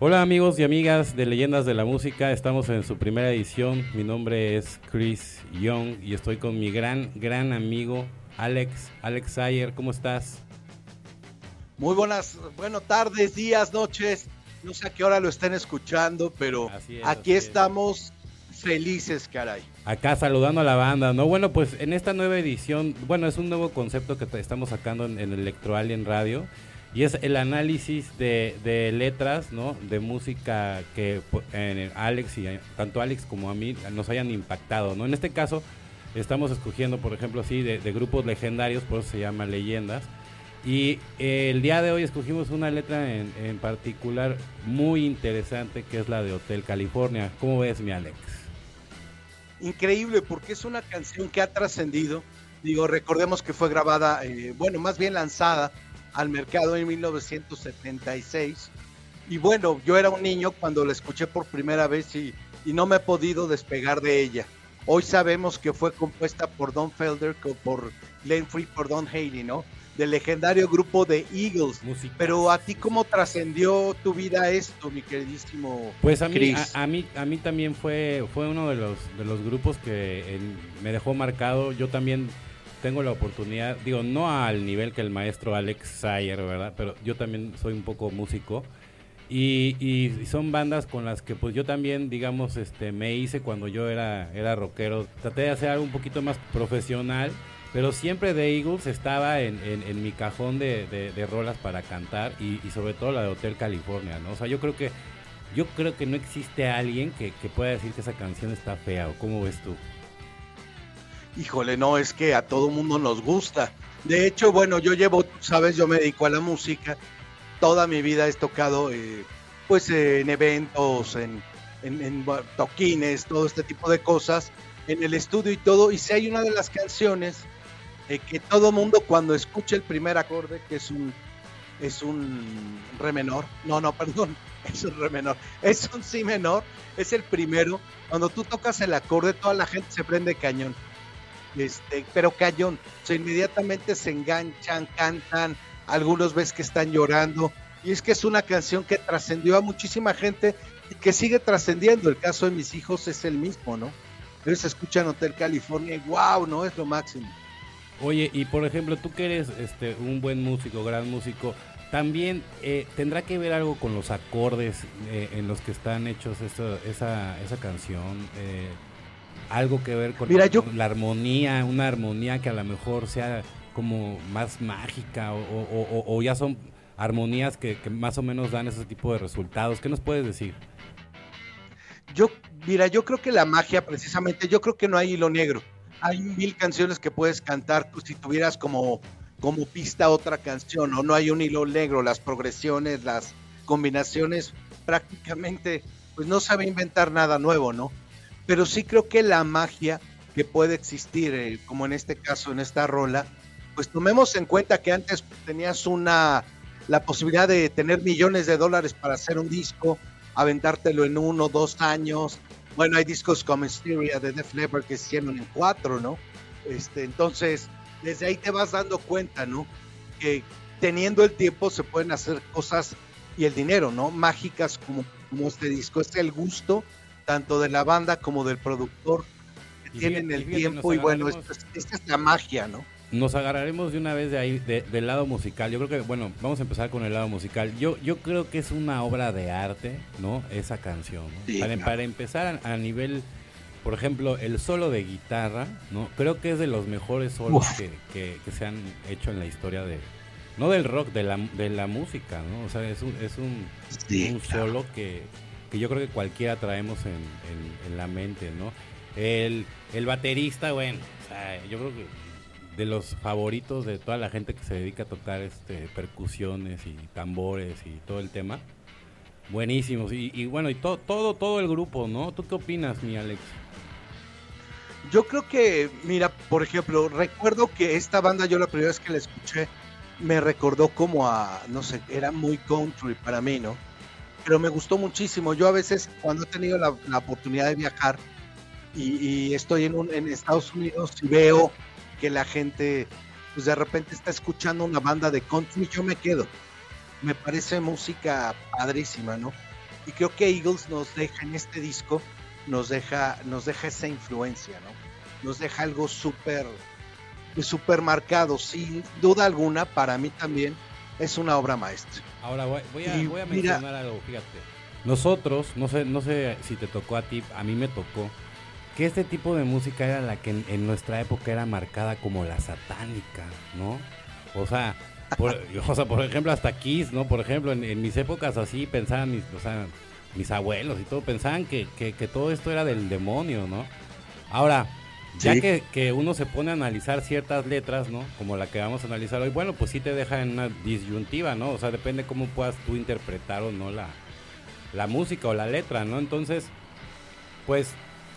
Hola amigos y amigas de Leyendas de la Música, estamos en su primera edición. Mi nombre es Chris Young y estoy con mi gran, gran amigo Alex, Alex Sayer. ¿Cómo estás? Muy buenas, buenas tardes, días, noches. No sé a qué hora lo estén escuchando, pero aquí estamos felices, caray. Acá saludando a la banda, ¿no? Bueno, pues en esta nueva edición, bueno, es un nuevo concepto que estamos sacando en, en Electro Alien Radio y es el análisis de, letras, ¿no? De música que en Alex y tanto Alex como a mí nos hayan impactado, ¿no? En este caso estamos escogiendo, por ejemplo, así de, grupos legendarios, por eso se llama Leyendas. Y eh, el día de hoy escogimos una letra en, en, particular muy interesante que es la de Hotel California. ¿Cómo ves, mi Alex? Increíble, porque es una canción que ha trascendido. Digo, recordemos que fue grabada, eh, bueno, más bien lanzada al mercado en 1976. Y bueno, yo era un niño cuando la escuché por primera vez y, no me he podido despegar de ella. Hoy sabemos que fue compuesta por Don Felder, por Glenn Free, por Don Haley, ¿no? Del legendario grupo de Eagles. Pero a ti, ¿cómo trascendió tu vida esto, mi queridísimo Pues a mí, a, mí, a mí también fue, fue uno de los, de los grupos que me dejó marcado. Yo también tengo la oportunidad, digo, no al nivel que el maestro Alex Sayer, ¿verdad? Pero yo también soy un poco músico. Y, son bandas con las que pues yo también, digamos, este, me hice cuando yo era, era rockero. Traté de hacer algo un poquito más profesional, pero siempre The Eagles estaba en, mi cajón de, rolas para cantar y, sobre todo la de Hotel California, ¿no? O sea, yo creo que, yo creo que no existe alguien que, que pueda decir que esa canción está fea, ¿o cómo ves tú? Híjole, no, es que a todo mundo nos gusta. De hecho, bueno, yo llevo, sabes, yo me dedico a la música. Toda mi vida he tocado, eh, pues, en eventos, en, toquines, todo este tipo de cosas, en el estudio y todo. Y si hay una de las canciones eh, que todo mundo cuando escucha el primer acorde, que es un, es un re menor, no, no, perdón, es un re menor, es un si menor, es el primero. Cuando tú tocas el acorde, toda la gente se prende cañón este, pero cayón, o inmediatamente se enganchan, cantan, algunos ves que están llorando, y es que es una canción que trascendió a muchísima gente y que sigue trascendiendo. El caso de mis hijos es el mismo, ¿no? Ellos escuchan Hotel California y wow, ¿no? Es lo máximo. Oye, y por ejemplo, tú que eres este, un buen músico, gran músico, también eh, tendrá que ver algo con los acordes eh, en los que están hechos esa, esa canción. Eh, algo que ver con, la armonía, una armonía que a lo mejor sea como más mágica o, ya son armonías que, más o menos dan ese tipo de resultados. ¿Qué nos puedes decir? Yo, mira, yo creo que la magia precisamente, yo creo que no hay hilo negro. Hay mil canciones que puedes cantar si tuvieras como, como pista otra canción, o no hay un hilo negro, las progresiones, las combinaciones, prácticamente, pues no sabe inventar nada nuevo, ¿no? Pero sí creo que la magia que puede existir, eh, como en este caso, en esta rola, pues tomemos en cuenta que antes tenías una la posibilidad de tener millones de dólares para hacer un disco, aventártelo en uno, dos años. Bueno, hay discos como Hysteria de Def Leppard que se hicieron en cuatro, ¿no? Este, entonces, desde ahí te vas dando cuenta, ¿no? Que teniendo el tiempo se pueden hacer cosas y el dinero, ¿no? Mágicas como, como este disco. Es el gusto tanto de la banda como del productor, que tienen el tiempo y bueno, esta, es la magia, ¿no? Nos agarraremos de una vez de ahí, del lado musical. Yo creo que, bueno, vamos a empezar con el lado musical. Yo, yo creo que es una obra de arte, ¿no? Esa canción. para, empezar a, nivel, por ejemplo, el solo de guitarra, ¿no? Creo que es de los mejores solos que, se han hecho en la historia de, no del rock, de la, de la música, ¿no? O sea, es un, es un, un solo que, que yo creo que cualquiera traemos en, la mente, ¿no? El, baterista, bueno, yo creo que de los favoritos de toda la gente que se dedica a tocar este percusiones y tambores y todo el tema. Buenísimos. Y, bueno, y todo, todo, todo el grupo, ¿no? ¿Tú qué opinas, mi Alex? Yo creo que, mira, por ejemplo, recuerdo que esta banda, yo la primera vez que la escuché, me recordó como a, no sé, era muy country para mí, ¿no? Pero me gustó muchísimo. Yo a veces cuando he tenido la, oportunidad de viajar y, estoy en, en, Estados Unidos y veo que la gente pues de repente está escuchando una banda de country, yo me quedo. Me parece música padrísima, ¿no? Y creo que Eagles nos deja en este disco, nos deja, nos deja esa influencia, ¿no? Nos deja algo súper, súper marcado, sin duda alguna, para mí también es una obra maestra. Ahora voy, a, mencionar algo, fíjate. Nosotros, no sé, no sé si te tocó a ti, a mí me tocó, que este tipo de música era la que en, nuestra época era marcada como la satánica, ¿no? O sea, por, o sea, por ejemplo, hasta Kiss, ¿no? Por ejemplo, en, mis épocas así pensaban mis, o sea, mis abuelos y todo, pensaban que, que, todo esto era del demonio, ¿no? Ahora, ya que, que, uno se pone a analizar ciertas letras, ¿no? Como la que vamos a analizar hoy, bueno, pues sí te deja en una disyuntiva, ¿no? O sea, depende cómo puedas tú interpretar o no la, la música o la letra, ¿no? Entonces, pues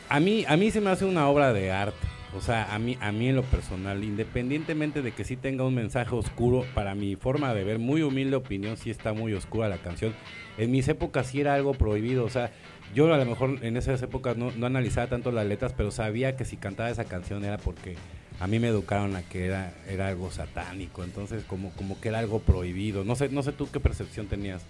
a mí, a mí se me hace una obra de arte. O sea, a mí, a mí en lo personal, independientemente de que sí tenga un mensaje oscuro, para mi forma de ver, muy humilde opinión, sí está muy oscura la canción. En mis épocas sí era algo prohibido, o sea, yo a lo mejor en esas épocas no, analizaba tanto las letras, pero sabía que si cantaba esa canción era porque a mí me educaron a que era, era algo satánico, entonces como, como que era algo prohibido. No sé, no sé tú qué percepción tenías.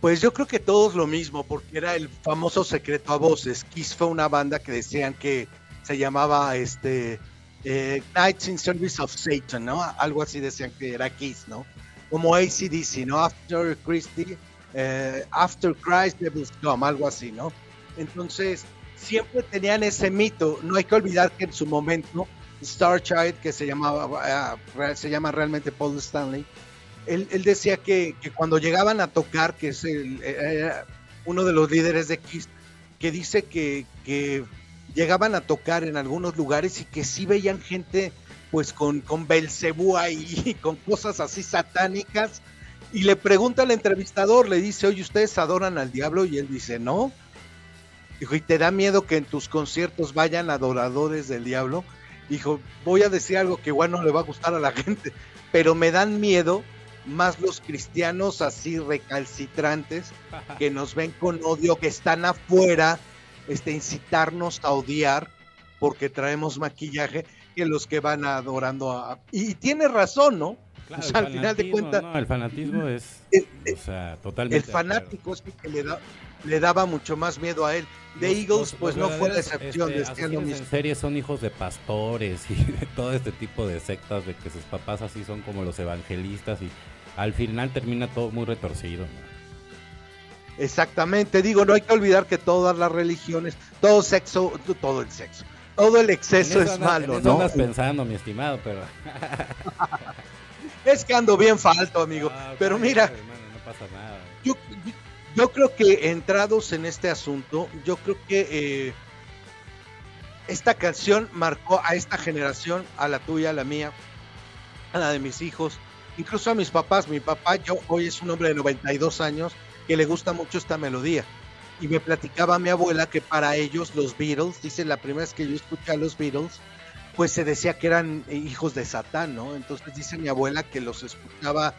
Pues yo creo que todos lo mismo, porque era el famoso secreto a voces. Kiss fue una banda que decían que se llamaba este eh, in Service of Satan, ¿no? Algo así decían que era Kiss, ¿no? Como ACDC, ¿no? After Christie, eh, After Christ, Devil's Come, algo así, ¿no? Entonces, siempre tenían ese mito. No hay que olvidar que en su momento, Star Child, que se llamaba, uh, se llama realmente Paul Stanley, él, decía que, cuando llegaban a tocar, que es uno de los líderes de Kiss, que dice que, llegaban a tocar en algunos lugares y que sí veían gente pues con, con Belcebú ahí, con cosas así satánicas. Y le pregunta al entrevistador, le dice, oye, ¿ustedes adoran al diablo? Y él dice, no. Dijo, ¿y te da miedo que en tus conciertos vayan adoradores del diablo? Dijo, voy a decir algo que igual no le va a gustar a la gente, pero me dan miedo más los cristianos así recalcitrantes que nos ven con odio, que están afuera, este, incitarnos a odiar porque traemos maquillaje, que los que van adorando a... Y, tiene razón, ¿no? Al final de cuentas... el fanatismo es... o sea, totalmente... El fanático es que le, da, le daba mucho más miedo a él. De Eagles, pues no fue la excepción, este, En serie son hijos de pastores y de todo este tipo de sectas, de que sus papás así son como los evangelistas y al final termina todo muy retorcido. Exactamente, digo, no hay que olvidar que todas las religiones, todo sexo, todo el sexo, todo el exceso es malo, ¿no? Estás pensando, mi estimado, pero. es que ando bien falto, amigo. Ah, pero mira, no pasa nada. Yo, creo que entrados en este asunto, yo creo que eh, esta canción marcó a esta generación, a la tuya, a la mía, a la de mis hijos, incluso a mis papás. Mi papá, yo hoy es un hombre de 92 años que le gusta mucho esta melodía. Y me platicaba mi abuela que para ellos los Beatles, dice la primera vez que yo escuché a los Beatles, pues se decía que eran hijos de Satán, ¿no? Entonces dice mi abuela que los escuchaba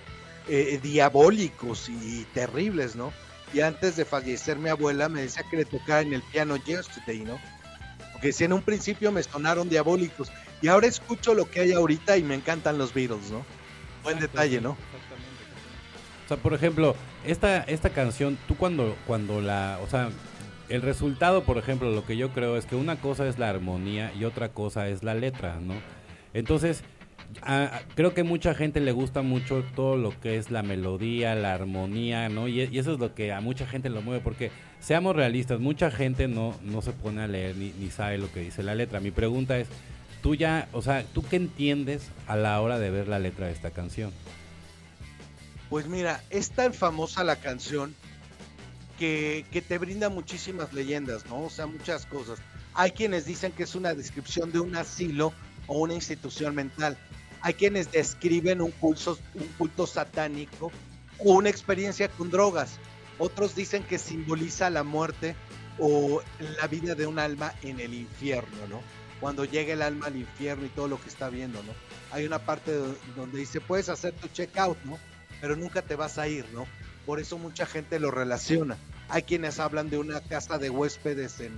eh, diabólicos y terribles, ¿no? Y antes de fallecer mi abuela me decía que le tocaba en el piano Yesterday, ¿no? Porque si en un principio me sonaron diabólicos y ahora escucho lo que hay ahorita y me encantan los Beatles, ¿no? Buen detalle, ¿no? Exactamente. O sea, por ejemplo, esta, esta canción, tú cuando, cuando la, o sea, el resultado, por ejemplo, lo que yo creo es que una cosa es la armonía y otra cosa es la letra, ¿no? Entonces, creo que mucha gente le gusta mucho todo lo que es la melodía, la armonía, ¿no? Y, eso es lo que a mucha gente lo mueve, porque seamos realistas, mucha gente no, no se pone a leer ni, ni sabe lo que dice la letra. Mi pregunta es, tú ya, o sea, ¿tú qué entiendes a la hora de ver la letra de esta canción? Pues mira, es tan famosa la canción que, te brinda muchísimas leyendas, ¿no? O sea, muchas cosas. Hay quienes dicen que es una descripción de un asilo o una institución mental. Hay quienes describen un culto, un culto satánico o una experiencia con drogas. Otros dicen que simboliza la muerte o la vida de un alma en el infierno, ¿no? cuando llega el alma al infierno y todo lo que está viendo, ¿no? Hay una parte donde dice, puedes hacer tu checkout, ¿no? Pero nunca te vas a ir, ¿no? Por eso mucha gente lo relaciona. Hay quienes hablan de una casa de huéspedes en,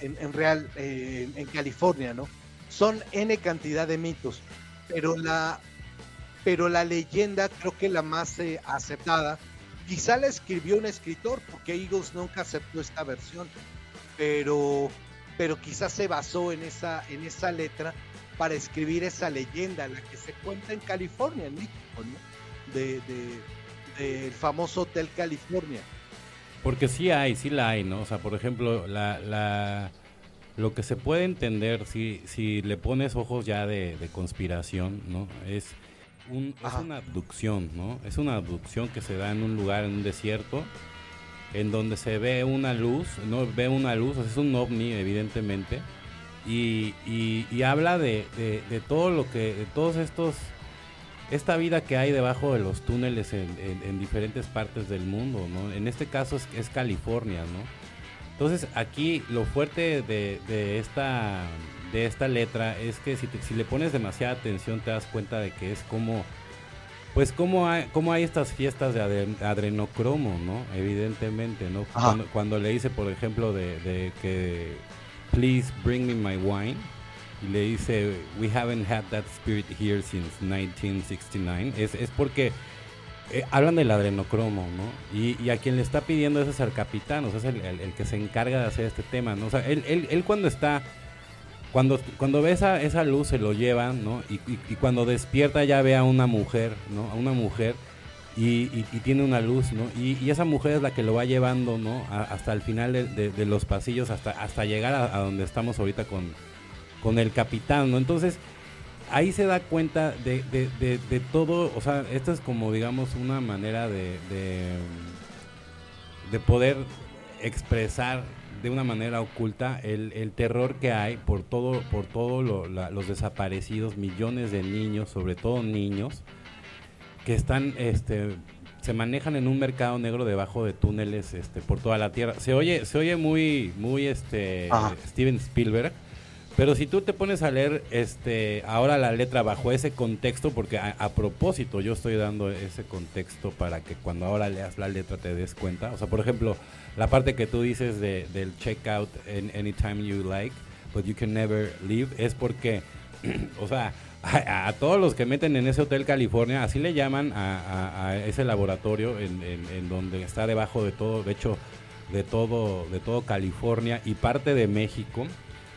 en, Real, eh, en California, ¿no? Son N cantidad de mitos, pero la, pero la leyenda creo que la más eh, aceptada Quizá la escribió un escritor, porque Eagles nunca aceptó esta versión, pero, pero quizás se basó en esa, en esa letra para escribir esa leyenda, la que se cuenta en California, en México, ¿no? De, del famoso Hotel California. Porque sí hay, sí la hay, ¿no? O sea, por ejemplo, la, la, lo que se puede entender si, si le pones ojos ya de, conspiración, ¿no? Es, un, es una abducción, ¿no? Es una abducción que se da en un lugar, en un desierto, en donde se ve una luz, ¿no? Ve una luz, es un ovni, evidentemente, y, y, habla de, de, todo lo que, de todos estos, esta vida que hay debajo de los túneles en, en, diferentes partes del mundo, ¿no? En este caso es, es California, ¿no? Entonces aquí lo fuerte de, de, esta, de esta letra es que si, si le pones demasiada atención te das cuenta de que es como pues cómo hay, cómo hay estas fiestas de adrenocromo, ¿no? Evidentemente, ¿no? Cuando, cuando, le dice, por ejemplo, de, de, que please bring me my wine. Y le dice, we haven't had that spirit here since 1969. Es, es porque eh, hablan del adrenocromo, ¿no? Y, y, a quien le está pidiendo eso es al capitán, o sea, es el, el, que se encarga de hacer este tema, ¿no? O sea, él, él, él cuando está, cuando, cuando ve esa, esa luz se lo llevan, ¿no? Y, y, y, cuando despierta ya ve a una mujer, ¿no? A una mujer y, tiene una luz, ¿no? Y, esa mujer es la que lo va llevando, ¿no? hasta el final de, los pasillos, hasta, hasta llegar a, donde estamos ahorita con, con el capitán, ¿no? Entonces, ahí se da cuenta de, de, todo, o sea, esto es como, digamos, una manera de, de, poder expresar de una manera oculta el, el, terror que hay por todo, por todo los desaparecidos, millones de niños, sobre todo niños, que están, este, se manejan en un mercado negro debajo de túneles, este, por toda la tierra. Se oye, se oye muy, muy, este, Steven Spielberg. Pero si tú te pones a leer este ahora la letra bajo ese contexto, porque a, propósito yo estoy dando ese contexto para que cuando ahora leas la letra te des cuenta. O sea, por ejemplo, la parte que tú dices de, del checkout en anytime you like, but you can never leave, es porque, o sea, a, todos los que meten en ese Hotel California, así le llaman a, ese laboratorio en, donde está debajo de todo, de hecho, de todo, de todo California y parte de México.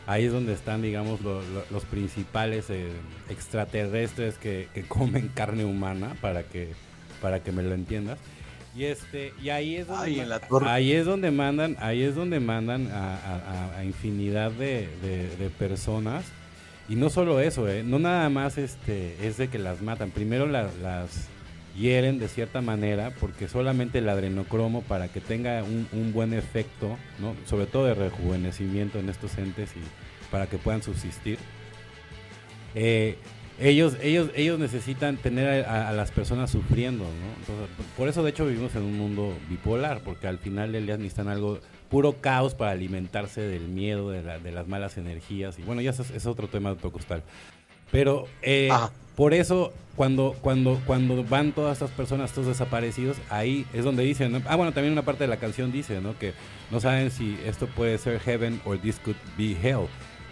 Ahí es donde están, digamos, los principales eh, extraterrestres que, comen carne humana, para que, para que me lo entiendas. Y este, y ahí es donde, ahí es donde mandan, ahí es donde mandan a, infinidad de, de personas y no solo eso, ¿eh? no nada más este, es de que las matan. Primero las hieren de cierta manera porque solamente el adrenocromo para que tenga un, buen efecto, ¿no? sobre todo de rejuvenecimiento en estos entes y para que puedan subsistir. Eh, ellos, ellos, ellos necesitan tener a, las personas sufriendo, ¿no? por eso de hecho vivimos en un mundo bipolar, porque al final del día necesitan algo puro caos para alimentarse del miedo, de, las malas energías. Y bueno, ya es, otro tema de otro costal. Pero eh, por eso, cuando, cuando, cuando van todas estas personas, estos desaparecidos, ahí es donde dicen, ah, bueno, también una parte de la canción dice, ¿no? Que no saben si esto puede ser heaven or this could be hell.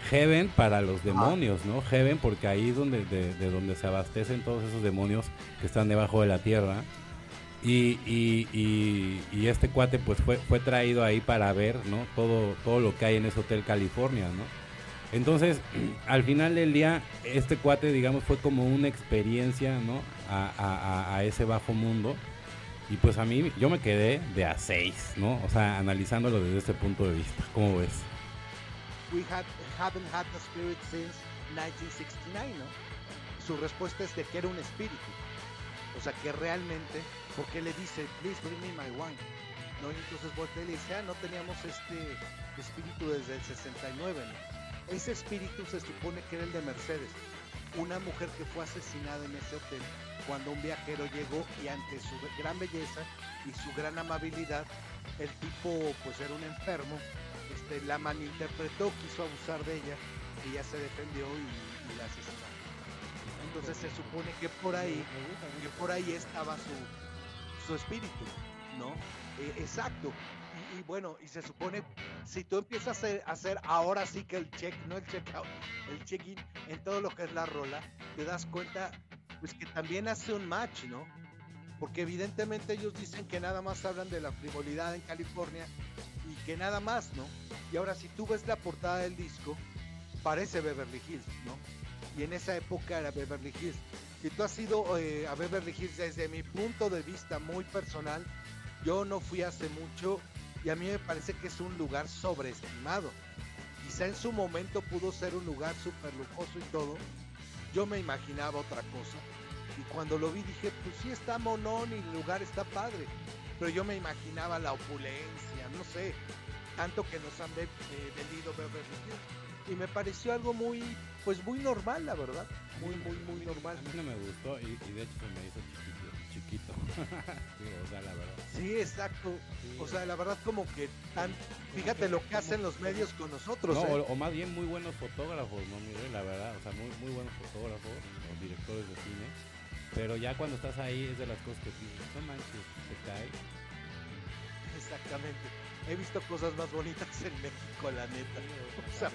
Heaven para los demonios, ¿no? Heaven porque ahí es donde, de donde se abastecen todos esos demonios que están debajo de la tierra y, y, y, este cuate pues fue, fue traído ahí para ver ¿no? todo, todo lo que hay en ese Hotel California, ¿no? Entonces, al final del día, este cuate, digamos, fue como una experiencia, ¿no? A, ese bajo mundo. Y pues a mí, yo me quedé de a seis, ¿no? O sea, analizándolo desde este punto de vista. ¿Cómo ves? We haven't had the spirit since 1969, ¿no? Su respuesta es de que era un espíritu. O sea, que realmente porque le dice, please bring me my wine. ¿no? Y entonces voltea y le dice, ah, no teníamos este espíritu desde el 69. ¿no? Ese espíritu se supone que era el de Mercedes, una mujer que fue asesinada en ese hotel cuando un viajero llegó y ante su gran belleza y su gran amabilidad, el tipo pues era un enfermo, este, la malinterpretó, quiso abusar de ella, ella se defendió y, y la asesinó. Entonces se supone que por ahí, que por ahí estaba su, su espíritu, ¿no? Eh, exacto. Y, bueno, y se supone, si tú empiezas a hacer, ahora sí que el check, no el check out, el check-in en todo lo que es la rola, te das cuenta, pues que también hace un match, ¿no? porque evidentemente ellos dicen que nada más hablan de la frivolidad en California y que nada más, ¿no? Y ahora si tú ves la portada del disco, parece Beverly Hills, ¿no? Y en esa época era Beverly Hills. Si tú has ido eh, a Beverly Hills desde mi punto de vista muy personal, yo no fui hace mucho y a mí me parece que es un lugar sobreestimado. Quizá en su momento pudo ser un lugar súper lujoso y todo. Yo me imaginaba otra cosa. Y cuando lo vi dije, pues sí está monón y el lugar está padre. Pero yo me imaginaba la opulencia, no sé, tanto que nos han eh, vendido Beverly y me pareció algo muy, pues muy normal, la verdad. Muy, muy, muy normal. A mí me gustó y, de hecho me hizo chiquito. o sea, la verdad. Sí, exacto. o sea, la verdad como que tan, fíjate lo que hacen los medios con nosotros. No, ¿eh? o, más bien muy buenos fotógrafos, no, la verdad, o sea, muy, muy buenos fotógrafos o directores de cine. Pero ya cuando estás ahí es de las cosas que dices, no manches, se cae. Exactamente he visto cosas más bonitas en México, la neta. O sea,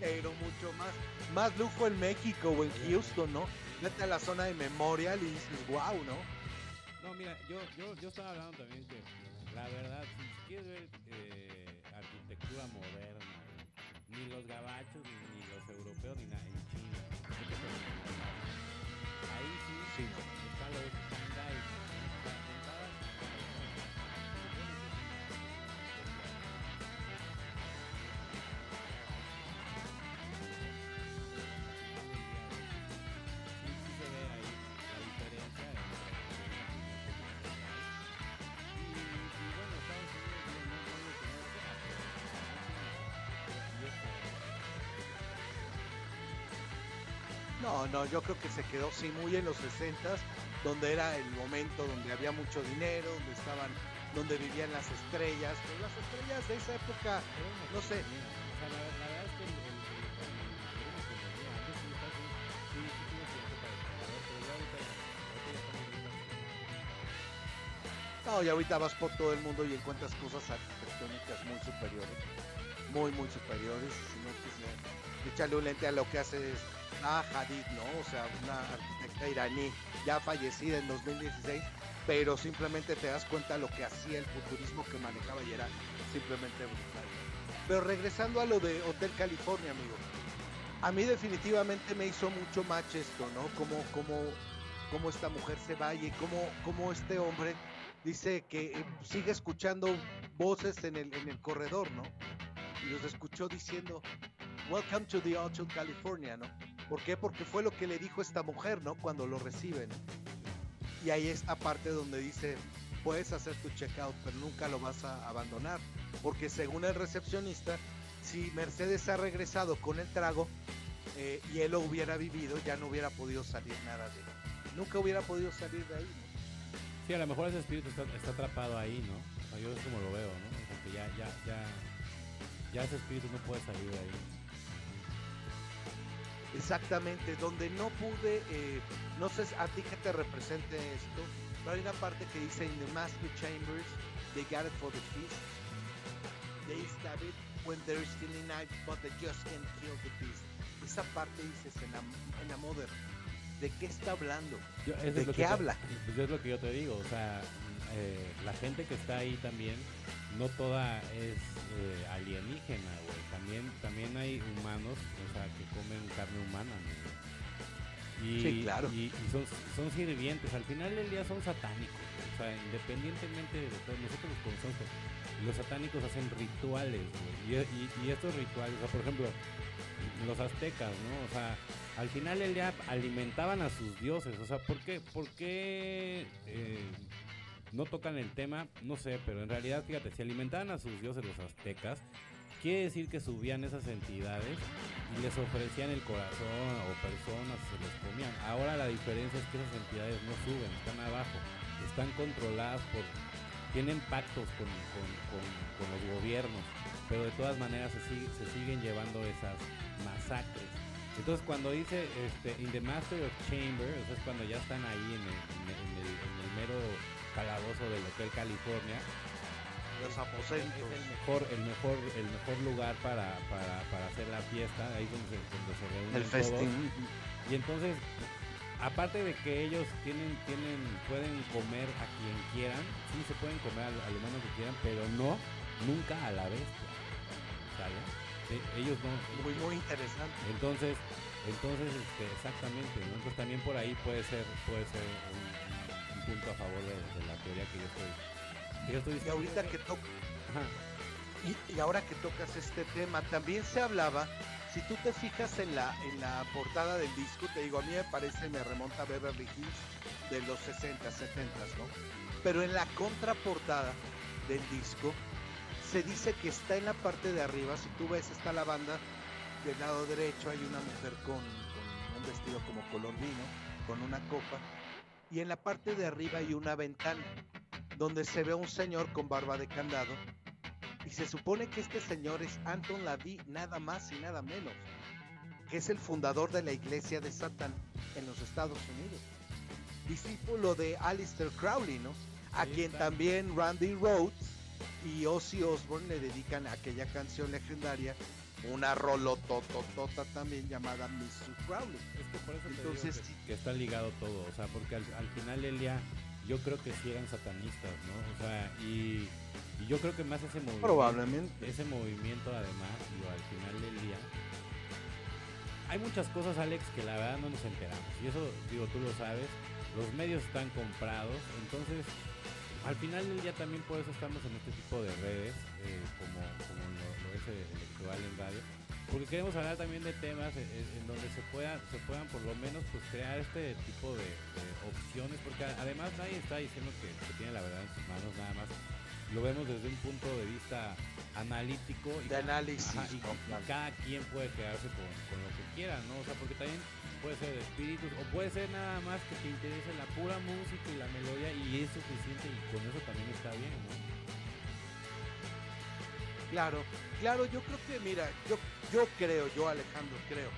pero mucho más, más lujo en México o en Houston, ¿no? Vete a la zona de Memorial y dices, wow, ¿no? Mira, yo, yo, yo estaba hablando también que, la verdad, si quieres ver eh, arquitectura moderna, ni los gabachos, ni, los europeos, ni nada, en China. Ahí sí, sí. No, no, yo creo que se quedó sí muy en los 60 donde era el momento donde había mucho dinero, donde estaban, donde vivían las estrellas, pero las estrellas de esa época, no sé. No, y ahorita vas por todo el mundo y encuentras cosas arquitectónicas muy superiores, muy, muy superiores. Si no, pues, échale un lente a lo que hace Ah, Hadid, ¿no? O sea, una arquitecta iraní ya fallecida en 2016, pero simplemente te das cuenta lo que hacía el futurismo que manejaba y era simplemente brutal. Pero regresando a lo de Hotel California, amigo, a mí definitivamente me hizo mucho match esto, ¿no? Como, como, como esta mujer se vaya y como, como este hombre dice que eh, sigue escuchando voces en el, en el corredor, ¿no? Y los escuchó diciendo, Welcome to the Hotel California, ¿no? ¿Por qué? Porque fue lo que le dijo esta mujer, ¿no? Cuando lo reciben. Y ahí esta parte donde dice, puedes hacer tu checkout, pero nunca lo vas a abandonar. Porque según el recepcionista, si Mercedes ha regresado con el trago eh, y él lo hubiera vivido, ya no hubiera podido salir nada de él. Nunca hubiera podido salir de ahí. ¿no? Sí, a lo mejor ese espíritu está, atrapado ahí, ¿no? yo es como lo veo, ¿no? O que ya, ya, ya, ya ese espíritu no puede salir de ahí. Exactamente, donde no pude, eh, no sé a ti que te represente esto, pero hay una parte que dice in the master chambers, they got it for the feast. They stab it when there is still night, but they just can't kill the beast. Esa parte dices en la, en la Mother. ¿De qué está hablando? ¿De qué habla? Pues es lo que yo te digo, o sea, eh, la gente que está ahí también no toda es eh, alienígena, güey. También, también hay humanos, o sea, que comen carne humana, Y, sí, claro. y, son, son, sirvientes, al final del día son satánicos, o sea, independientemente de todo, nosotros los los satánicos hacen rituales, güey. Y, estos rituales, o sea, por ejemplo, los aztecas, ¿no? O sea, al final del día alimentaban a sus dioses, o sea, ¿por qué? ¿Por qué eh, no tocan el tema, no sé, pero en realidad, fíjate, si alimentaban a sus dioses los aztecas, quiere decir que subían esas entidades y les ofrecían el corazón o personas, se les comían. Ahora la diferencia es que esas entidades no suben, están abajo, están controladas por, tienen pactos con, los gobiernos, pero de todas maneras se, se siguen llevando esas masacres. Entonces cuando dice este, in the Master of Chamber, es cuando ya están ahí en el mero calabozo del Hotel California. Los aposentos. Es el mejor, el mejor, el mejor lugar para, para, para hacer la fiesta, ahí donde se, donde se reúnen el festín. Y entonces aparte de que ellos tienen, tienen, pueden comer a quien quieran, sí se pueden comer al, al humano que quieran, pero no, nunca a la bestia. ¿Sale? ellos no. Muy, muy interesante. Entonces, entonces, este, exactamente, Entonces también por ahí puede ser, puede ser un, punto a favor de, la teoría que yo estoy. Que yo estoy y ahorita que toca. Y, y, ahora que tocas este tema, también se hablaba, si tú te fijas en la, en la portada del disco, te digo, a mí me parece, me remonta a Beverly Hills de los 60, 70, ¿no? Pero en la contraportada del disco, se dice que está en la parte de arriba, si tú ves, está la banda, del lado derecho hay una mujer con, un vestido como color vino, con una copa, y en la parte de arriba hay una ventana donde se ve un señor con barba de candado, y se supone que este señor es Anton Lavey, nada más y nada menos, que es el fundador de la iglesia de Satán en los Estados Unidos, discípulo de Alistair Crowley, ¿no? A quien también Randy Rhodes y Ozzy Osbourne le dedican aquella canción legendaria, una rolotototota también llamada Miss Crowley. Es por eso Entonces, que, está ligado todo, o sea, porque al, final Elia, yo creo que sí eran satanistas, ¿no? O sea, y, yo creo que más ese movimiento. Probablemente. Ese movimiento, además, digo, al final del día. Hay muchas cosas, Alex, que la verdad no nos enteramos. Y eso, digo, tú lo sabes. Los medios están comprados. Entonces, al final del día también por eso estamos en este tipo de redes, eh, como, como lo, es el electoral en radio, porque queremos hablar también de temas en, donde se puedan, se puedan por lo menos pues crear este tipo de, opciones, porque además nadie está diciendo que, tiene la verdad en sus manos, nada más lo vemos desde un punto de vista analítico y, de análisis y, cada quien puede quedarse con, con, lo que quiera, ¿no? O sea, porque también puede ser de espíritus o puede ser nada más que te interese la pura música y la melodía y es suficiente y con eso también está bien, ¿no? Claro, claro, yo creo que, mira, yo, yo creo, yo Alejandro creo,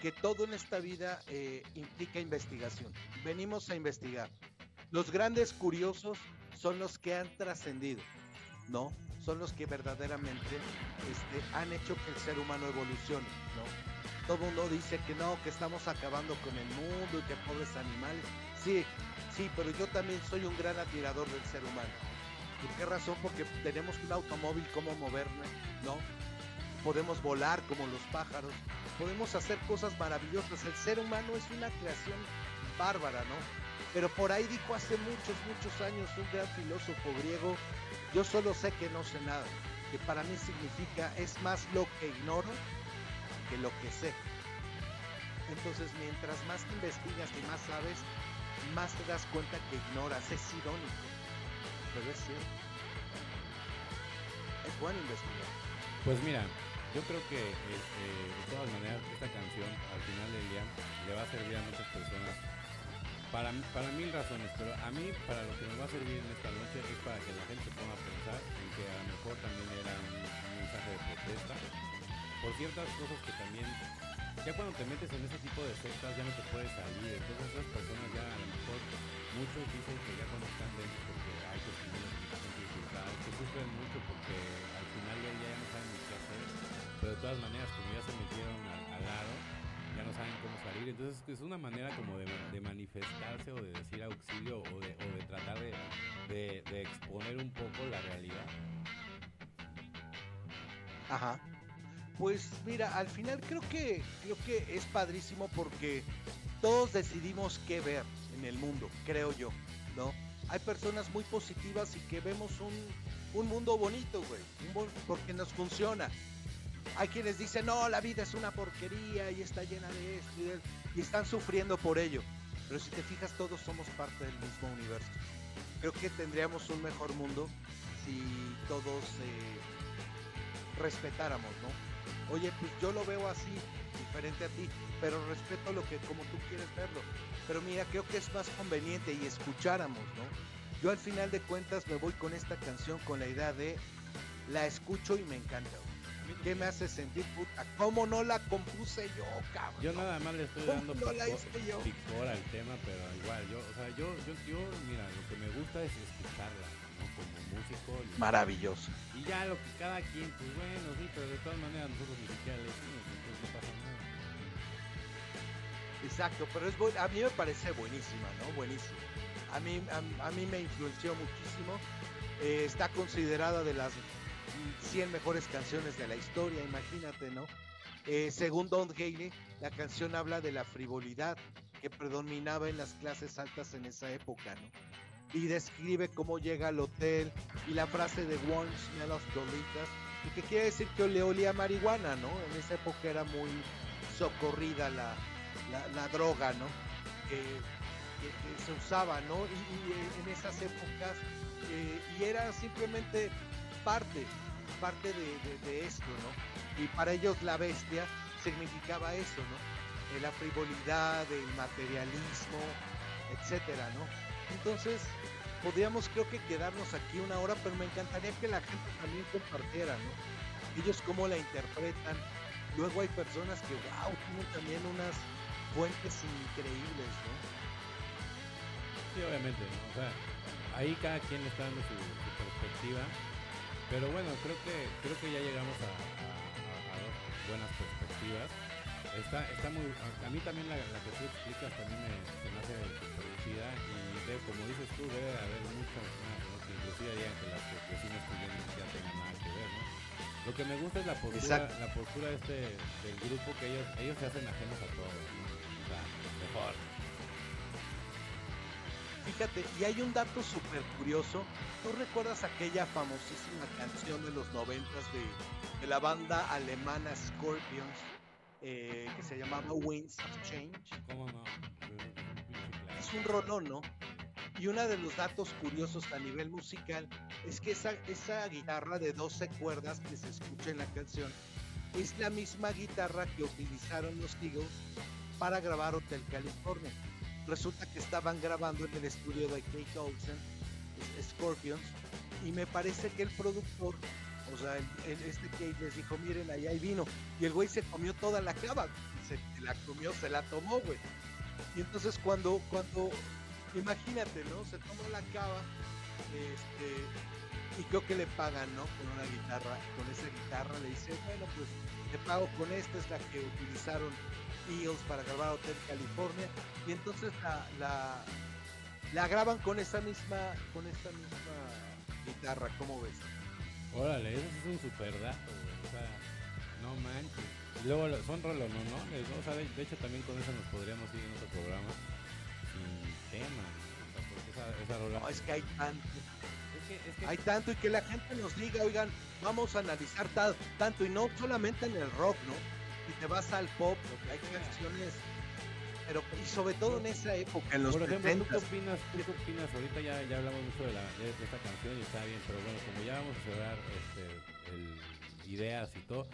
que todo en esta vida eh, implica investigación. Venimos a investigar. Los grandes curiosos son los que han trascendido, ¿no? Son los que verdaderamente este, han hecho que el ser humano evolucione, ¿no? Todo el mundo dice que no, que estamos acabando con el mundo y que pobres animales. Sí, sí, pero yo también soy un gran admirador del ser humano. ¿Por qué razón? Porque tenemos un automóvil como moverme, ¿no? Podemos volar como los pájaros, podemos hacer cosas maravillosas. El ser humano es una creación bárbara, ¿no? Pero por ahí dijo hace muchos, muchos años un gran filósofo griego, yo solo sé que no sé nada, que para mí significa es más lo que ignoro lo que sé. Entonces, mientras más investigas y más sabes, más te das cuenta que ignoras. Es irónico, pero es cierto. Es bueno investigar. Pues mira, yo creo que este, de todas maneras esta canción al final del día le va a servir a muchas personas para, para mil razones, pero a mí para lo que nos va a servir en esta noche es para que la gente ponga a pensar en que a lo mejor también era un mensaje de protesta por ciertas cosas que también ya cuando te metes en ese tipo de sectas ya no te puedes salir. Entonces esas personas ya a lo mejor muchos dicen que ya cuando están dentro porque hay que están infiltrados, que sufren mucho porque al final ya, ya no saben ni qué hacer. Pero de todas maneras, como ya se metieron al, lado, ya no saben cómo salir. Entonces es una manera como de, manifestarse o de decir auxilio o de, tratar de exponer un poco la realidad. Ajá. Pues mira, al final creo que creo que es padrísimo porque todos decidimos qué ver en el mundo, creo yo, ¿no? Hay personas muy positivas y que vemos un, un mundo bonito, güey, porque nos funciona. Hay quienes dicen, no, la vida es una porquería y está llena de esto y, de, y están sufriendo por ello. Pero si te fijas, todos somos parte del mismo universo. Creo que tendríamos un mejor mundo si todos eh, respetáramos, ¿no? Oye, pues yo lo veo así, diferente a ti, pero respeto lo que como tú quieres verlo. Pero mira, creo que es más conveniente y escucháramos, ¿no? Yo al final de cuentas me voy con esta canción con la idea de la escucho y me encanta. ¿Qué me hace sentir puta? ¿Cómo no la compuse yo, cabrón? Yo nada más le estoy dando no picor, al tema, pero igual, yo, o sea, yo, yo, yo, mira, lo que me gusta es escucharla como músico. Maravilloso. Y ya lo que cada quien, pues bueno, sí, pero de todas maneras nosotros ni siquiera le decimos, entonces no pasa nada. Exacto, pero es a mí me parece buenísima, ¿no? Buenísima. A mí, a, mí me influenció muchísimo. Eh, está considerada de las 100 mejores canciones de la historia, imagínate, ¿no? Eh, según Don Haley, la canción habla de la frivolidad que predominaba en las clases altas en esa época, ¿no? Y describe cómo llega al hotel y la frase de One smell of dolitas, y que quiere decir que le olía marihuana, ¿no? En esa época era muy socorrida la, la, droga, ¿no? Que, se usaba, ¿no? Y, en esas épocas, eh, y era simplemente parte, parte de, esto, ¿no? Y para ellos la bestia significaba eso, ¿no? La frivolidad, el materialismo, etcétera, ¿no? Entonces, podríamos creo que quedarnos aquí una hora, pero me encantaría que la gente también compartiera, ¿no? Ellos cómo la interpretan. Luego hay personas que, wow, tienen también unas fuentes increíbles, ¿no? Sí, obviamente. O sea, ahí cada quien está dando su, perspectiva, pero bueno, creo que creo que ya llegamos a, dos buenas perspectivas. Está, está muy, a mí también la, que tú explicas también me, me hace chida como dices tú, debe haber muchas más, ¿no? que inclusive digan que las que vecinos ya tengan nada que ver, ¿no? Lo que me gusta es la postura, la postura este del grupo que ellos, ellos se hacen ajenos a todo, ¿no? mejor. Fíjate, y hay un dato súper curioso. ¿Tú recuerdas aquella famosísima canción de los noventas de, la banda alemana Scorpions eh, que se llamaba Winds of Change? ¿Cómo no? Es un rolón, ¿no? Y uno de los datos curiosos a nivel musical es que esa, esa guitarra de 12 cuerdas que se escucha en la canción es la misma guitarra que utilizaron los Eagles para grabar Hotel California. Resulta que estaban grabando en el estudio de Kate Olsen, Scorpions, y me parece que el productor, o sea, este Kate les dijo, miren, ahí hay vino, y el güey se comió toda la cava, se la comió, se la tomó, güey. Y entonces cuando, cuando, imagínate, ¿no? Se tomó la cava, este, y creo que le pagan, ¿no? Con una guitarra, con esa guitarra le dice, bueno, pues te pago con esta, es la que utilizaron Eagles para grabar Hotel California y entonces la, la, graban con esa misma con esta misma guitarra, ¿cómo ves? Órale, eso es un super dato, o sea, no manches. Luego son rolonones, ¿no? O sea, de, hecho también con eso nos podríamos ir en otro programa sin tema, esa, esa rola... No, es que hay tanto. Es que, Hay tanto y que la gente nos diga, oigan, vamos a analizar tanto y no solamente en el rock, ¿no? y te vas al pop, hay canciones, pero y sobre todo en esa época, en los Por ejemplo, ¿tú qué opinas, qué opinas? Ahorita ya, ya hablamos mucho de, la, de, esta canción y está bien, pero bueno, como ya vamos a cerrar este, el, ideas y todo,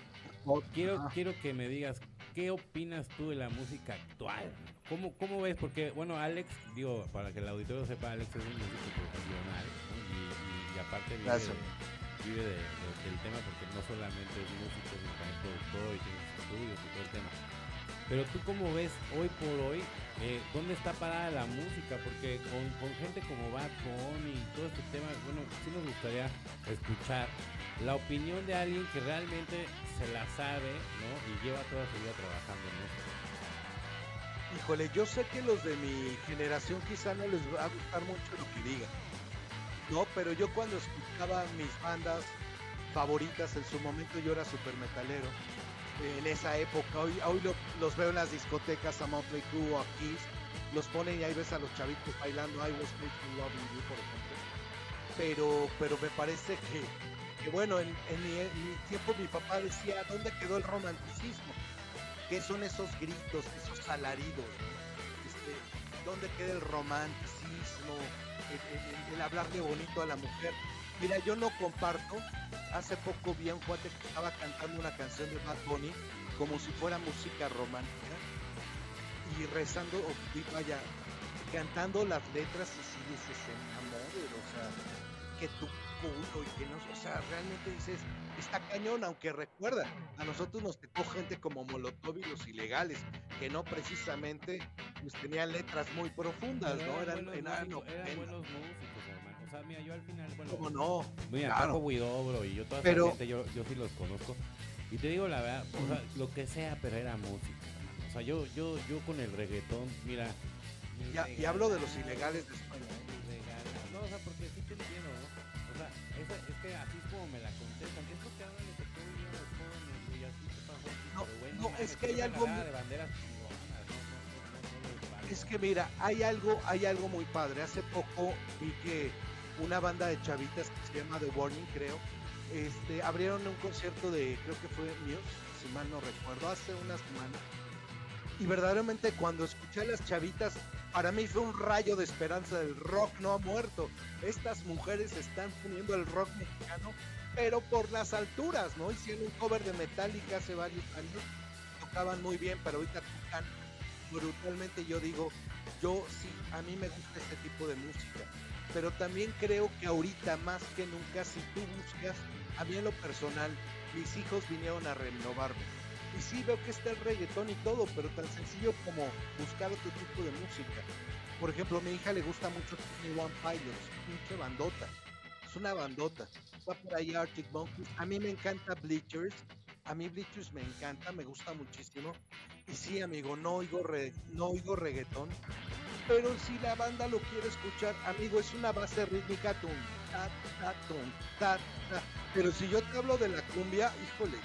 quiero, quiero que me digas, ¿qué opinas tú de la música actual? ¿Cómo, cómo ves? Porque, bueno, Alex, digo, para que el auditorio sepa, Alex es un músico profesional y, y, aparte vive vive de, del tema porque no solamente es músico, sino también productor y tiene estudios y todo el tema. Pero tú cómo ves hoy por hoy, eh, ¿dónde está parada la música? Porque con, con gente como Bad Bunny y todo este tema, bueno, sí nos gustaría escuchar la opinión de alguien que realmente se la sabe, ¿no? Y lleva toda su vida trabajando en esto. Híjole, yo sé que los de mi generación quizá no les va a gustar mucho lo que diga no, pero yo cuando escuchaba mis bandas favoritas en su momento yo era super metalero. En esa época, hoy, hoy los veo en las discotecas a Motley Crue o a Kiss, los ponen y ahí ves a los chavitos bailando I was made for loving you, por ejemplo. Pero, pero me parece que, que bueno, en, mi, tiempo mi papá decía, ¿dónde quedó el romanticismo? ¿Qué son esos gritos, esos alaridos? Este, ¿Dónde queda el romanticismo? el, hablarle bonito a la mujer. Mira, yo no comparto. Hace poco vi a un cuate que estaba cantando una canción de Bad Bunny como si fuera música romántica y rezando, o vaya, cantando las letras y si dices, amor, o sea, que tu culo y que no, o sea, realmente dices, está cañón, aunque recuerda, a nosotros nos tocó gente como Molotov y los ilegales, que no precisamente pues tenían letras muy profundas, ¿no? Eran, eran, buenos, músicos, hermano. O sea, mira, yo al final, bueno. ¿Cómo no? Mira, claro. Paco Guidobro y yo toda esa gente, yo, yo sí los conozco. Y te digo la verdad, o sea, lo que sea, pero era música, hermano. O sea, yo, yo, yo con el reggaetón, mira. y hablo de los ilegales de España. Es que así es como me la contestan. Es porque ahora le tocó ir a los jóvenes y así pasó. No, pero bueno, no, es que hay algo. De banderas es que mira, hay algo, hay algo muy padre. Hace poco vi que una banda de chavitas que se llama The Warning, creo, este, abrieron un concierto de, creo que fue Muse, si mal no recuerdo, hace una semana. Y verdaderamente cuando escuché a las chavitas, para mí fue un rayo de esperanza del rock no ha muerto. Estas mujeres están poniendo el rock mexicano, pero por las alturas, ¿no? Hicieron un cover de Metallica hace varios años, tocaban muy bien, pero ahorita tocan brutalmente. Yo digo, yo sí, a mí me gusta este tipo de música pero también creo que ahorita más que nunca, si tú buscas, a mí en lo personal, mis hijos vinieron a renovarme. Y sí veo que está el reggaetón y todo, pero tan sencillo como buscar otro tipo de música. Por ejemplo, a mi hija le gusta mucho One Pilots, pinche bandota. Es una bandota. Va por ahí Arctic Monkeys. A mí me encanta Bleachers. A mí Bleachers me encanta, me gusta muchísimo. Y sí, amigo, no oigo, no oigo reggaetón, pero si la banda lo quiere escuchar, amigo, es una base rítmica, tum, ta, ta, tum, ta, ta. Pero si yo te hablo de la cumbia, híjole,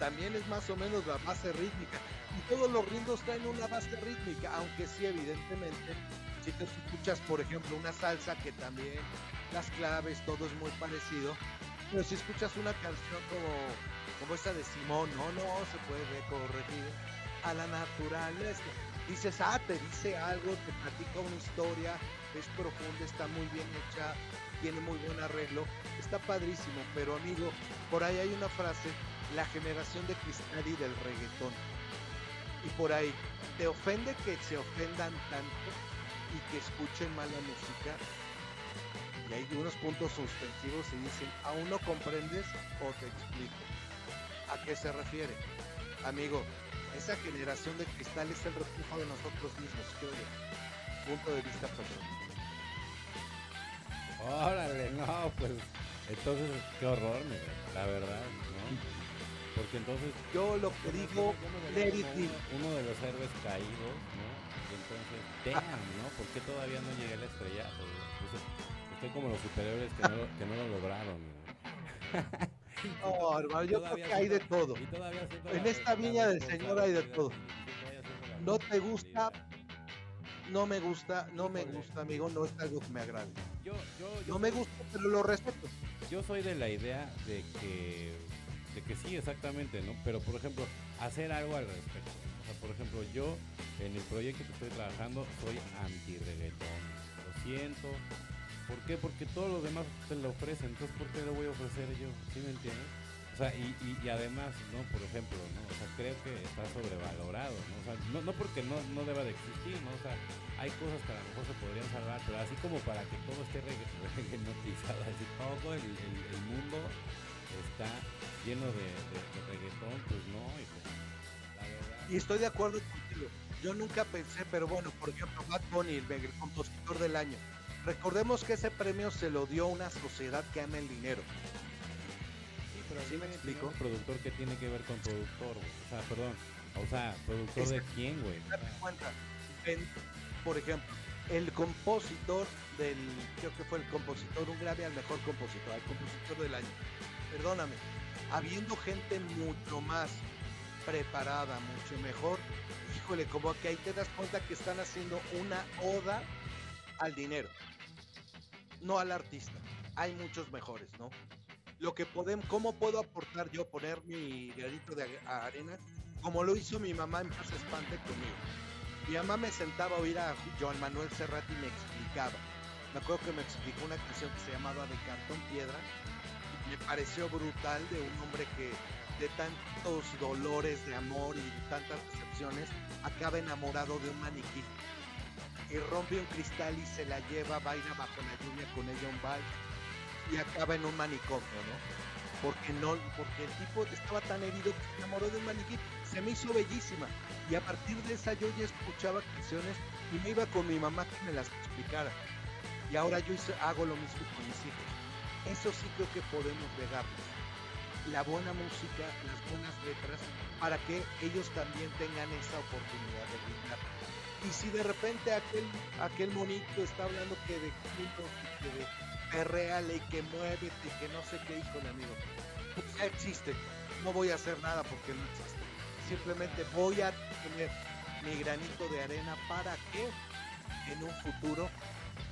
también es más o menos la base rítmica. Y todos los ritmos traen una base rítmica, aunque sí, evidentemente, si te escuchas, por ejemplo, una salsa que también las claves, todo es muy parecido. Pero si escuchas una canción como, como esta de Simón, no, no se puede corregir a la naturaleza dices, ah, te dice algo, te platica una historia, es profunda, está muy bien hecha, tiene muy buen arreglo, está padrísimo, pero amigo, por ahí hay una frase, la generación de cristal y del reggaetón. Y por ahí, ¿te ofende que se ofendan tanto y que escuchen mala música? Y hay unos puntos suspensivos y dicen, ¿aún no comprendes o te explico? ¿A qué se refiere? Amigo, esa generación de cristal es el refugio de nosotros mismos, creo yo. Punto de vista personal. Órale, no, pues entonces qué horror, la verdad, ¿no? Porque entonces yo lo que digo, uno, de los héroes caídos, ¿no? Y entonces, damn, ¿no? ¿Por qué todavía no llegué al estrellato? estoy como los superhéroes que no, que no lo lograron. ¿no? No, hermano, yo creo que hay de todo. En esta viña del Señor hay de todo. No te gusta, no me gusta, no me gusta, amigo, no es algo que me agrade. no me gusta, pero lo respeto. Yo soy de la idea de que, de que sí, exactamente, ¿no? Pero, por ejemplo, hacer algo al respecto. O sea, por ejemplo, yo en el proyecto que estoy trabajando soy anti-reggaetón. Lo siento, ¿Por qué? Porque todos los demás te lo ofrecen, entonces ¿por qué lo voy a ofrecer yo? ¿Sí me entiendes? O sea, y, y, además, ¿no? Por ejemplo, ¿no? O sea, creo que está sobrevalorado, ¿no? No porque no, no deba de existir, ¿no? O sea, hay cosas que a lo mejor se podrían salvar, pero así como para que todo esté reggaetonizado, así todo el, el, mundo está lleno de, reggaetón, pues no, y pues, la verdad. Y estoy de acuerdo contigo. Yo nunca pensé, pero bueno, por ejemplo, Bad Bunny, el, el compositor del año, Recordemos que ese premio se lo dio una sociedad que ama el dinero. Sí, pero ¿Sí me explico? Un productor que tiene que ver con productor, O sea, perdón. O sea, productor de quién, güey. cuenta. por ejemplo, el compositor del, creo que fue el compositor, un grave al mejor compositor, al compositor del año. Perdóname, habiendo gente mucho más preparada, mucho mejor, híjole, como que ahí te das cuenta que están haciendo una oda al dinero, no al artista. Hay muchos mejores, ¿no? Lo que podemos, ¿cómo puedo aportar yo, poner mi granito de arena? Como lo hizo mi mamá en Paz Espante conmigo. Mi mamá me sentaba a oír a Joan Manuel Serrat y me explicaba. Me acuerdo que me explicó una canción que se llamaba De Cantón Piedra. Me pareció brutal de un hombre que de tantos dolores de amor y tantas decepciones acaba enamorado de un maniquí y rompe un cristal y se la lleva, baila bajo la lluvia con ella un vals y acaba en un manicomio, ¿no? Porque no, porque el tipo estaba tan herido que se enamoró de un maniquí, se me hizo bellísima. Y a partir de esa yo ya escuchaba canciones y me iba con mi mamá que me las explicara. Y ahora yo hago lo mismo con mis hijos. Eso sí creo que podemos pegarnos. la buena música, las buenas letras, para que ellos también tengan esa oportunidad de brillar. Y si de repente aquel, aquel monito está hablando que de cultos, que de perreale y que muévete, que no sé qué, hijo de amigo, pues ya existe. No voy a hacer nada porque no existe. Simplemente voy a tener mi granito de arena para que en un futuro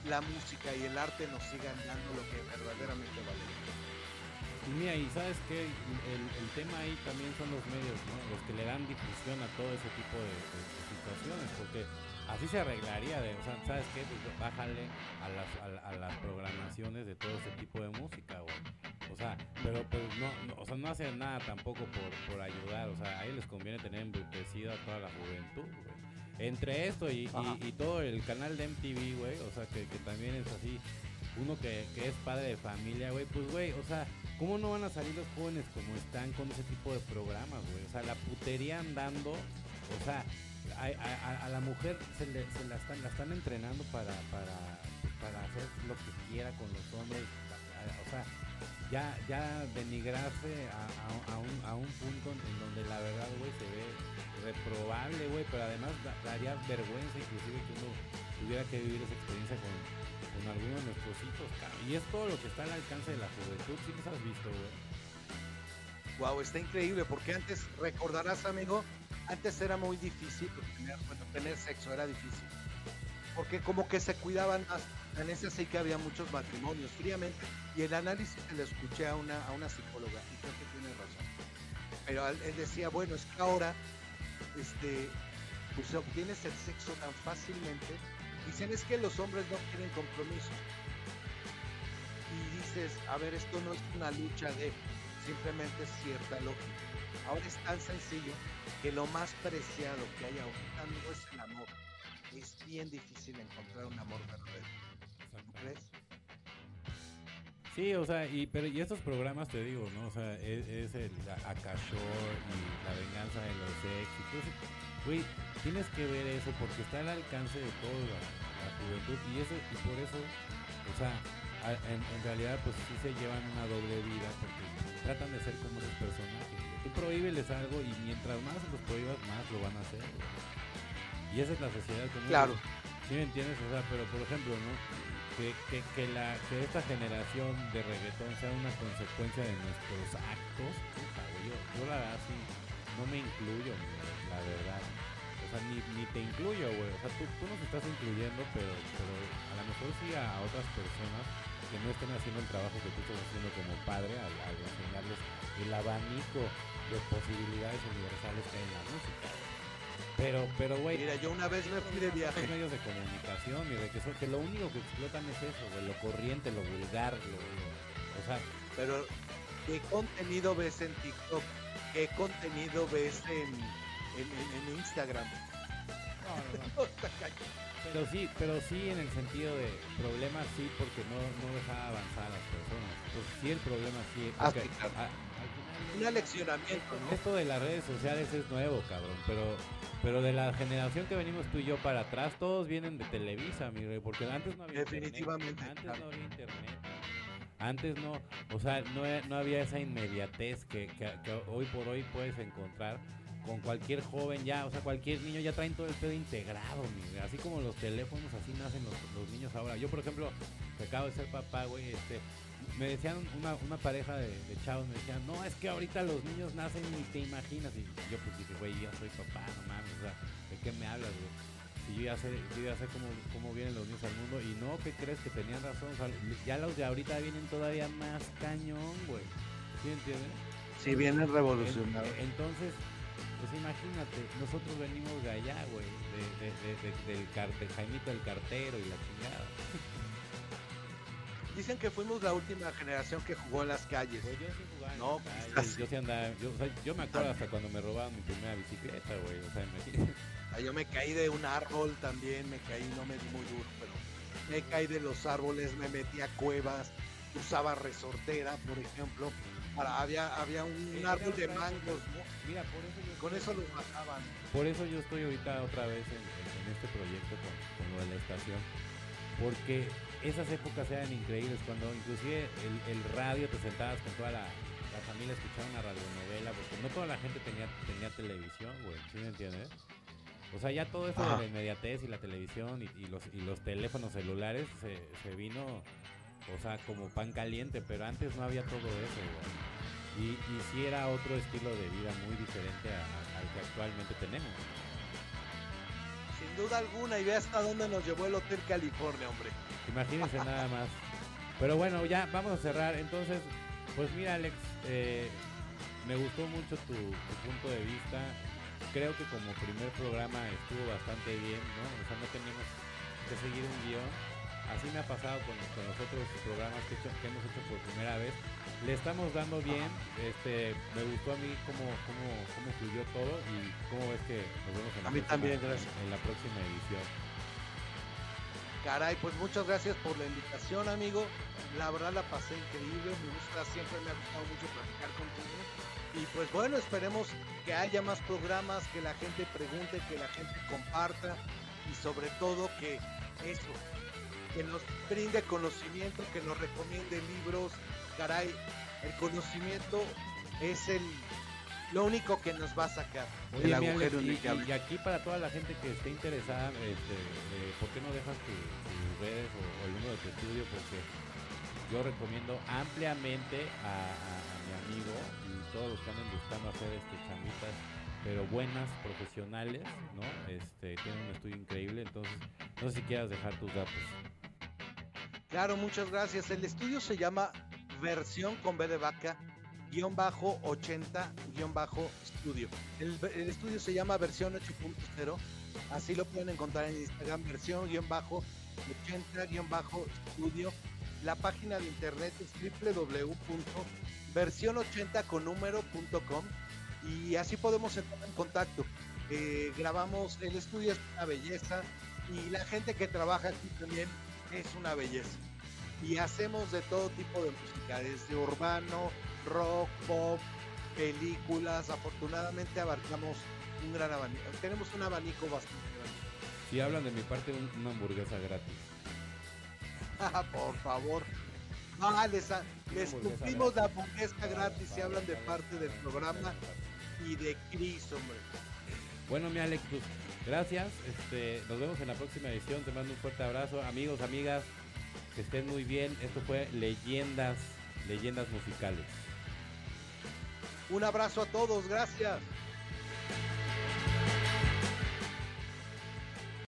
la música y el arte nos sigan dando lo que verdaderamente vale. Y mira, y sabes que el, tema ahí también son los medios, ¿no? Los que le dan difusión a todo ese tipo de, situaciones, porque así se arreglaría, de, o sea, ¿sabes qué? Pues bájale a las, a, las programaciones de todo ese tipo de música, güey. O sea, pero pues no, o sea, no hacen nada tampoco por, ayudar, o sea, a ellos les conviene tener embrutecido a toda la juventud. Entre esto y, y, todo el canal de MTV, güey, o sea, que, que también es así, uno que, que es padre de familia, güey, pues, güey, o sea, ¿Cómo no van a salir los jóvenes como están con ese tipo de programas, güey? O sea, la putería andando, o sea, a, la mujer se, la, están, la están entrenando para, para, para hacer lo que quiera con los hombres. Ya, ya denigrarse a, un, a un punto en donde la verdad, güey, se ve reprobable, güey, pero además daría vergüenza inclusive que uno tuviera que vivir esa experiencia con, con algunos de nuestros hijos, Y es todo lo que está al alcance de la juventud. ¿Sí les has visto, güey? Wow, está increíble, porque antes, recordarás, amigo, antes era muy difícil tener, bueno, tener sexo, era difícil. Porque como que se cuidaban más. En ese sí que había muchos matrimonios, fríamente. Y el análisis que le escuché a una, a una psicóloga, y creo que tiene razón. Pero él decía, bueno, es que ahora este, pues obtienes el sexo tan fácilmente Dicen es que los hombres no quieren compromiso. Y dices, a ver, esto no es una lucha de simplemente cierta lógica. Ahora es tan sencillo que lo más preciado que hay ahorita no es el amor. Es bien difícil encontrar un amor verdadero. Sí, o sea, y, pero, y estos programas te digo, ¿no? O sea, es, el Akashor y la venganza de los ex. Y güey, tienes que ver eso porque está al alcance de toda la, juventud y, eso, y por eso, o sea, en, realidad pues sí se llevan una doble vida porque tratan de ser como esos personajes. Tú prohíbeles algo y mientras más los prohíbas, más lo van a hacer. Y esa es la sociedad como... Claro. ¿Sí me entiendes? O sea, pero por ejemplo, ¿no? Que, que, que, la, que esta generación de reggaetón sea una consecuencia de nuestros actos, yo, yo la verdad sí, no me incluyo, la verdad. O sea, ni, ni te incluyo, güey. O sea, tú, tú nos estás incluyendo, pero, pero a lo mejor sí a, otras personas que no estén haciendo el trabajo que tú estás haciendo como padre al, enseñarles el abanico de posibilidades universales que hay en la música. Pero, pero, güey. Mira, yo una vez me fui de viaje. Los medios de comunicación, mire, que, que lo único que explotan es eso, güey, lo corriente, lo vulgar, lo, o sea. Pero, ¿qué contenido ves en TikTok? ¿Qué contenido ves en, en, Instagram? pero sí, pero sí en el sentido de problemas sí, porque no, no dejaba avanzar a las personas. Pues sí el problema sí. Ah, un aleccionamiento, Esto de las redes sociales es nuevo, cabrón, pero pero de la generación que venimos tú y yo para atrás, todos vienen de Televisa, mi rey, porque antes no había Definitivamente. Antes no había internet. Antes no, o sea, no, no había esa inmediatez que, que, hoy por hoy puedes encontrar con cualquier joven ya, o sea, cualquier niño ya traen todo el pedo integrado, mi, así como los teléfonos, así nacen los, los, niños ahora. Yo, por ejemplo, que acabo de ser papá, güey, este, me decían una, una pareja de, chavos, me decían, no, es que ahorita los niños nacen y te imaginas. Y yo pues dije, güey, yo soy papá, no mames, o sea, ¿de qué me hablas, güey? Y yo ya sé, yo ya sé cómo, cómo vienen los niños al mundo. Y no, ¿qué crees? Que tenían razón. O sea, ya los de ahorita vienen todavía más cañón, güey. ¿Sí entienden? Sí, vienen revolucionados. Entonces, pues imagínate, nosotros venimos de allá, güey, de, de, del cartel, Jaimito el cartero y la chingada. Dicen que fuimos la última generación que jugó en las calles. Pues yo sí jugaba no, pues, Yo sí andaba. Yo, yo me acuerdo hasta cuando me robaban mi primera bicicleta, güey. O sea, me... Ah, yo me caí de un árbol también, me caí, no me di muy duro, pero me caí de los árboles, me metí a cuevas, usaba resortera, por ejemplo. Para, había, había un, árbol de mangos, Mira, por eso con eso lo bajaban. Por eso yo estoy ahorita otra vez en, este proyecto con, con lo de la estación porque esas épocas eran increíbles, cuando inclusive el, radio te sentabas con toda la, la familia escuchara una radionovela, porque no toda la gente tenía, tenía televisión, güey, ¿sí me entiendes? O sea, ya todo esto de la inmediatez y la televisión y, los, y los teléfonos celulares se, se, vino, o sea, como pan caliente, pero antes no había todo eso, güey. Y, y sí era otro estilo de vida muy diferente al que actualmente tenemos. Sin duda alguna, y ve hasta dónde nos llevó el Hotel California, hombre. Imagínense nada más. Pero bueno, ya vamos a cerrar. Entonces, pues mira, Alex, eh, me gustó mucho tu, punto de vista. Creo que como primer programa estuvo bastante bien, ¿no? O sea, no tenemos que seguir un guion. Así me ha pasado con, los otros programas que, hemos hecho por primera vez. Le estamos dando bien. Este, me gustó a mí cómo, cómo, cómo fluyó todo y cómo es que nos vemos en, la, próxima, en la próxima edición. Caray, pues muchas gracias por la invitación, amigo. La verdad la pasé increíble, me gusta, siempre me ha gustado mucho platicar contigo. Y pues bueno, esperemos que haya más programas, que la gente pregunte, que la gente comparta y sobre todo que eso, que nos brinde conocimiento, que nos recomiende libros. Caray, el conocimiento es el lo único que nos va a sacar el agujero y, y, aquí para toda la gente que esté interesada, este, eh, ¿por qué no dejas tus redes o, el número de tu estudio? Porque yo recomiendo ampliamente a, mi amigo y todos los que anden buscando hacer este chamitas pero buenas, profesionales, ¿no? Este, tienen un estudio increíble, entonces no sé si quieras dejar tus datos. Claro, muchas gracias. El estudio se llama Versión con B de vaca guion bajo 80 guion bajo estudio. El, estudio se llama versión 8.0, así lo pueden encontrar en Instagram, versión guion bajo 80 guion bajo estudio. La página de internet es www.versión80 con número.com y así podemos entrar en contacto. Eh, grabamos, el estudio es una belleza y la gente que trabaja aquí también es una belleza. Y hacemos de todo tipo de música, desde urbano, rock, pop, películas. Afortunadamente abarcamos un gran abanico. Tenemos un abanico bastante grande. Si hablan de mi parte, una hamburguesa gratis. Por favor. Ah, les, les cumplimos la hamburguesa gratis si hablan de parte del programa y de Cris, hombre. Bueno, mi Alex, pues, gracias. Este, nos vemos en la próxima edición. Te mando un fuerte abrazo. Amigos, amigas, que estén muy bien. Esto fue Leyendas, Leyendas Musicales. Un abrazo a todos, gracias.